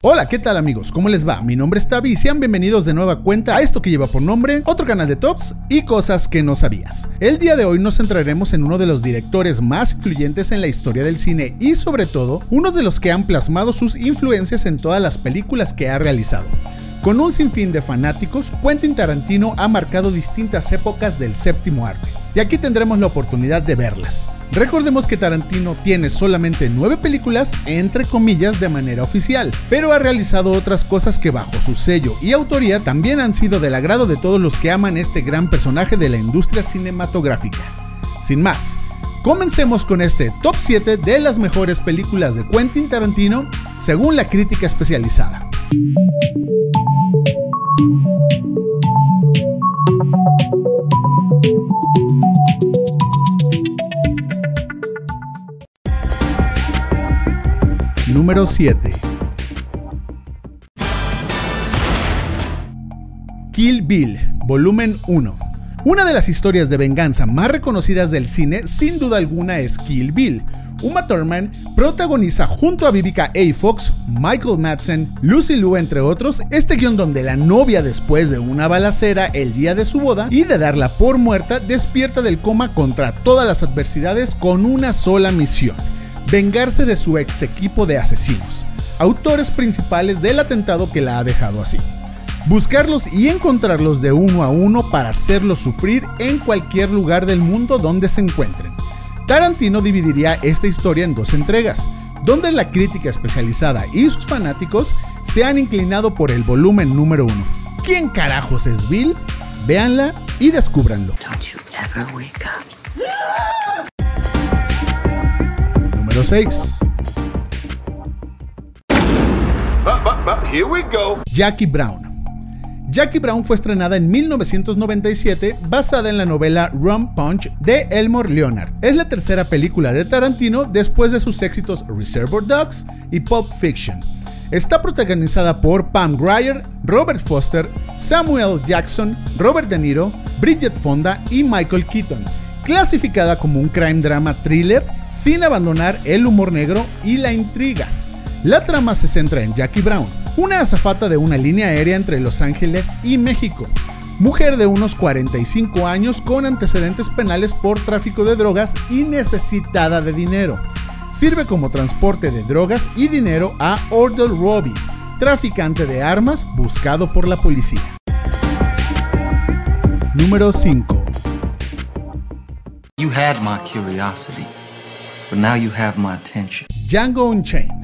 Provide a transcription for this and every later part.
Hola, ¿qué tal amigos? ¿Cómo les va? Mi nombre es Tavi y sean bienvenidos de nueva cuenta a esto que lleva por nombre otro canal de tops y cosas que no sabías. El día de hoy nos centraremos en uno de los directores más influyentes en la historia del cine y sobre todo uno de los que han plasmado sus influencias en todas las películas que ha realizado. Con un sinfín de fanáticos, Quentin Tarantino ha marcado distintas épocas del séptimo arte, y aquí tendremos la oportunidad de verlas. Recordemos que Tarantino tiene solamente 9 películas, entre comillas, de manera oficial, pero ha realizado otras cosas que bajo su sello y autoría también han sido del agrado de todos los que aman este gran personaje de la industria cinematográfica. Sin más, comencemos con este top 7 de las mejores películas de Quentin Tarantino según la crítica especializada. Número 7 Kill Bill, volumen 1. Una de las historias de venganza más reconocidas del cine, sin duda alguna, es Kill Bill. Uma Thurman protagoniza junto a Vivica A. Fox, Michael Madsen, Lucy Liu, entre otros, este guion donde la novia, después de una balacera el día de su boda y de darla por muerta, despierta del coma contra todas las adversidades con una sola misión vengarse de su ex equipo de asesinos, autores principales del atentado que la ha dejado así. Buscarlos y encontrarlos de uno a uno para hacerlos sufrir en cualquier lugar del mundo donde se encuentren. Tarantino dividiría esta historia en dos entregas, donde la crítica especializada y sus fanáticos se han inclinado por el volumen número uno. ¿Quién carajos es Bill? Véanla y descúbranlo. Número 6. Jackie Brown. Jackie Brown fue estrenada en 1997 basada en la novela Rum Punch de Elmore Leonard. Es la tercera película de Tarantino después de sus éxitos Reservoir Dogs y Pulp Fiction. Está protagonizada por Pam Grier, Robert Foster, Samuel Jackson, Robert De Niro, Bridget Fonda y Michael Keaton. Clasificada como un crime drama thriller sin abandonar el humor negro y la intriga. La trama se centra en Jackie Brown, una azafata de una línea aérea entre Los Ángeles y México, mujer de unos 45 años con antecedentes penales por tráfico de drogas y necesitada de dinero. Sirve como transporte de drogas y dinero a Ordell Robbie, traficante de armas buscado por la policía. Número 5 You had my curiosity, but now you have my attention. Django Unchained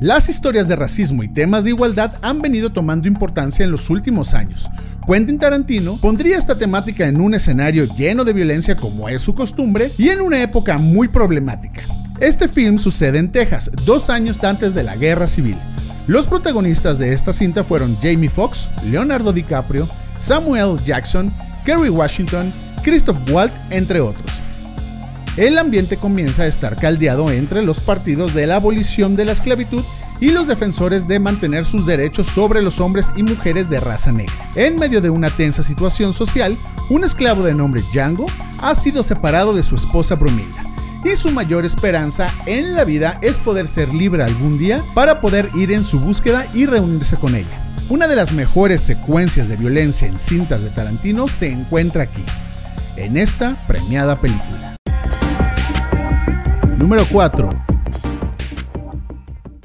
las historias de racismo y temas de igualdad han venido tomando importancia en los últimos años. Quentin Tarantino pondría esta temática en un escenario lleno de violencia como es su costumbre y en una época muy problemática. Este film sucede en Texas, dos años antes de la Guerra Civil. Los protagonistas de esta cinta fueron Jamie Foxx, Leonardo DiCaprio, Samuel Jackson, Kerry Washington, Christoph Waltz, entre otros el ambiente comienza a estar caldeado entre los partidos de la abolición de la esclavitud y los defensores de mantener sus derechos sobre los hombres y mujeres de raza negra. En medio de una tensa situación social, un esclavo de nombre Django ha sido separado de su esposa Brumilda, y su mayor esperanza en la vida es poder ser libre algún día para poder ir en su búsqueda y reunirse con ella. Una de las mejores secuencias de violencia en cintas de Tarantino se encuentra aquí, en esta premiada película. Número 4.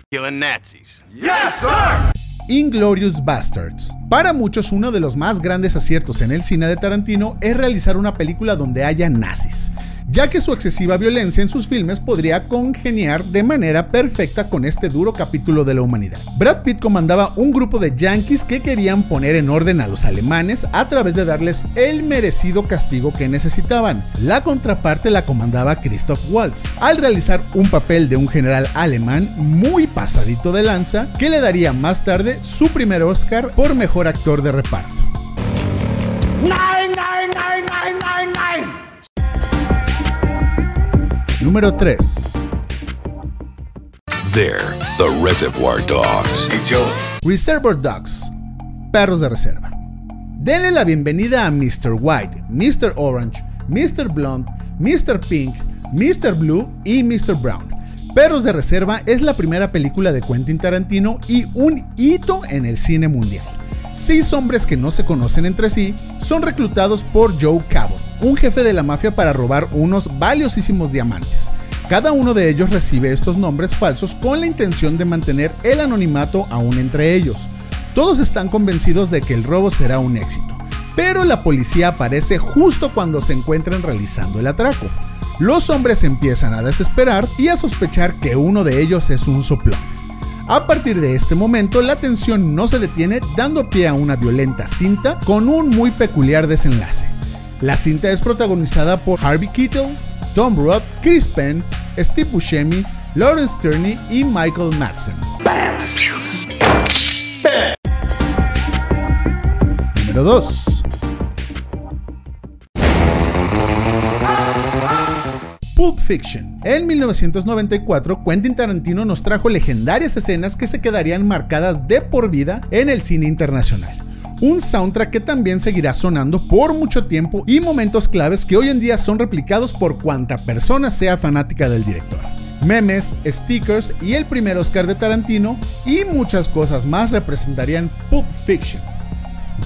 Killing Nazis. Yes, sir! Inglorious Bastards. Para muchos, uno de los más grandes aciertos en el cine de Tarantino es realizar una película donde haya nazis ya que su excesiva violencia en sus filmes podría congeniar de manera perfecta con este duro capítulo de la humanidad. Brad Pitt comandaba un grupo de yankees que querían poner en orden a los alemanes a través de darles el merecido castigo que necesitaban. La contraparte la comandaba Christoph Waltz, al realizar un papel de un general alemán muy pasadito de lanza que le daría más tarde su primer Oscar por mejor actor de reparto. Número 3. They're the Reservoir Dogs. Reservoir Dogs. Perros de reserva. Denle la bienvenida a Mr. White, Mr. Orange, Mr. Blonde, Mr. Pink, Mr. Blue y Mr. Brown. Perros de Reserva es la primera película de Quentin Tarantino y un hito en el cine mundial. Seis hombres que no se conocen entre sí son reclutados por Joe Cabot, un jefe de la mafia para robar unos valiosísimos diamantes. Cada uno de ellos recibe estos nombres falsos con la intención de mantener el anonimato aún entre ellos. Todos están convencidos de que el robo será un éxito, pero la policía aparece justo cuando se encuentran realizando el atraco. Los hombres empiezan a desesperar y a sospechar que uno de ellos es un soplón. A partir de este momento, la tensión no se detiene, dando pie a una violenta cinta con un muy peculiar desenlace. La cinta es protagonizada por Harvey Keitel, Tom Roth, Chris Penn, Steve Buscemi, Lawrence Turney y Michael Madsen. Número 2. Pulp Fiction. En 1994, Quentin Tarantino nos trajo legendarias escenas que se quedarían marcadas de por vida en el cine internacional. Un soundtrack que también seguirá sonando por mucho tiempo y momentos claves que hoy en día son replicados por cuanta persona sea fanática del director. Memes, stickers y el primer Oscar de Tarantino y muchas cosas más representarían Pulp Fiction.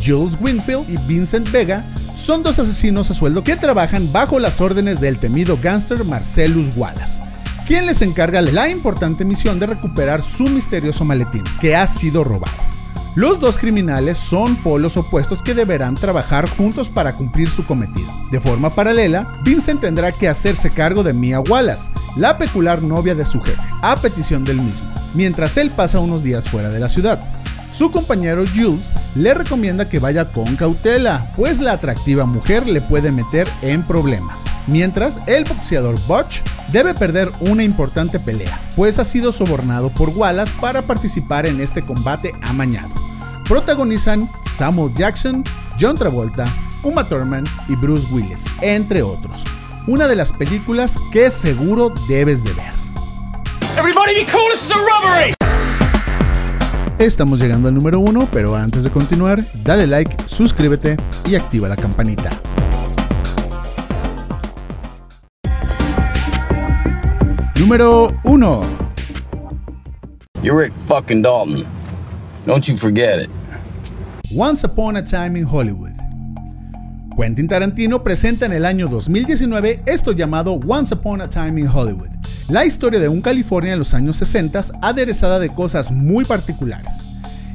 Jules Winfield y Vincent Vega son dos asesinos a sueldo que trabajan bajo las órdenes del temido gángster Marcellus Wallace, quien les encarga la importante misión de recuperar su misterioso maletín, que ha sido robado. Los dos criminales son polos opuestos que deberán trabajar juntos para cumplir su cometido. De forma paralela, Vincent tendrá que hacerse cargo de Mia Wallace, la peculiar novia de su jefe, a petición del mismo, mientras él pasa unos días fuera de la ciudad. Su compañero Jules le recomienda que vaya con cautela, pues la atractiva mujer le puede meter en problemas. Mientras, el boxeador Butch debe perder una importante pelea, pues ha sido sobornado por Wallace para participar en este combate amañado. Protagonizan Samuel Jackson, John Travolta, Uma Thurman y Bruce Willis, entre otros. Una de las películas que seguro debes de ver. Estamos llegando al número uno, pero antes de continuar, dale like, suscríbete y activa la campanita. Número 1. You're Rick fucking Dalton. Don't you forget it. Once Upon a Time in Hollywood. Quentin Tarantino presenta en el año 2019 esto llamado Once Upon a Time in Hollywood, la historia de un California en los años 60 aderezada de cosas muy particulares.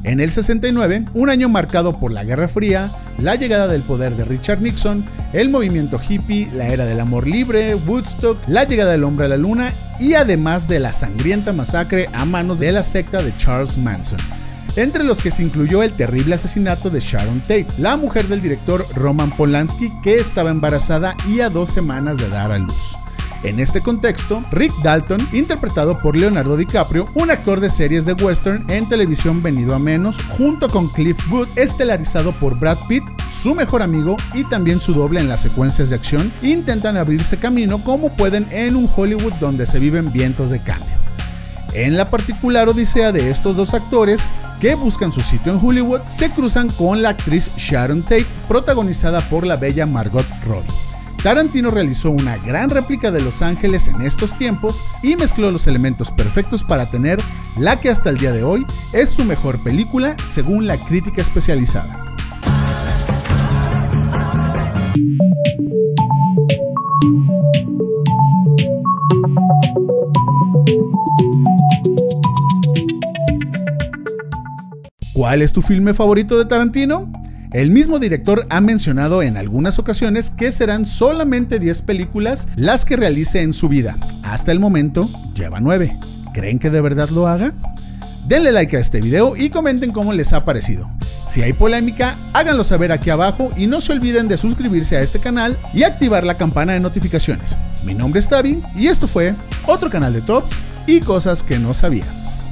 En el 69, un año marcado por la Guerra Fría, la llegada del poder de Richard Nixon, el movimiento hippie, la era del amor libre, Woodstock, la llegada del hombre a la luna y además de la sangrienta masacre a manos de la secta de Charles Manson entre los que se incluyó el terrible asesinato de Sharon Tate, la mujer del director Roman Polanski que estaba embarazada y a dos semanas de dar a luz. En este contexto, Rick Dalton, interpretado por Leonardo DiCaprio, un actor de series de western en televisión venido a menos, junto con Cliff Booth, estelarizado por Brad Pitt, su mejor amigo y también su doble en las secuencias de acción, intentan abrirse camino como pueden en un Hollywood donde se viven vientos de cambio. En la particular odisea de estos dos actores, que buscan su sitio en Hollywood, se cruzan con la actriz Sharon Tate, protagonizada por la bella Margot Robbie. Tarantino realizó una gran réplica de Los Ángeles en estos tiempos y mezcló los elementos perfectos para tener la que hasta el día de hoy es su mejor película según la crítica especializada. ¿Cuál es tu filme favorito de Tarantino? El mismo director ha mencionado en algunas ocasiones que serán solamente 10 películas las que realice en su vida. Hasta el momento lleva 9. ¿Creen que de verdad lo haga? Denle like a este video y comenten cómo les ha parecido. Si hay polémica, háganlo saber aquí abajo y no se olviden de suscribirse a este canal y activar la campana de notificaciones. Mi nombre es Tavi y esto fue otro canal de Tops y cosas que no sabías.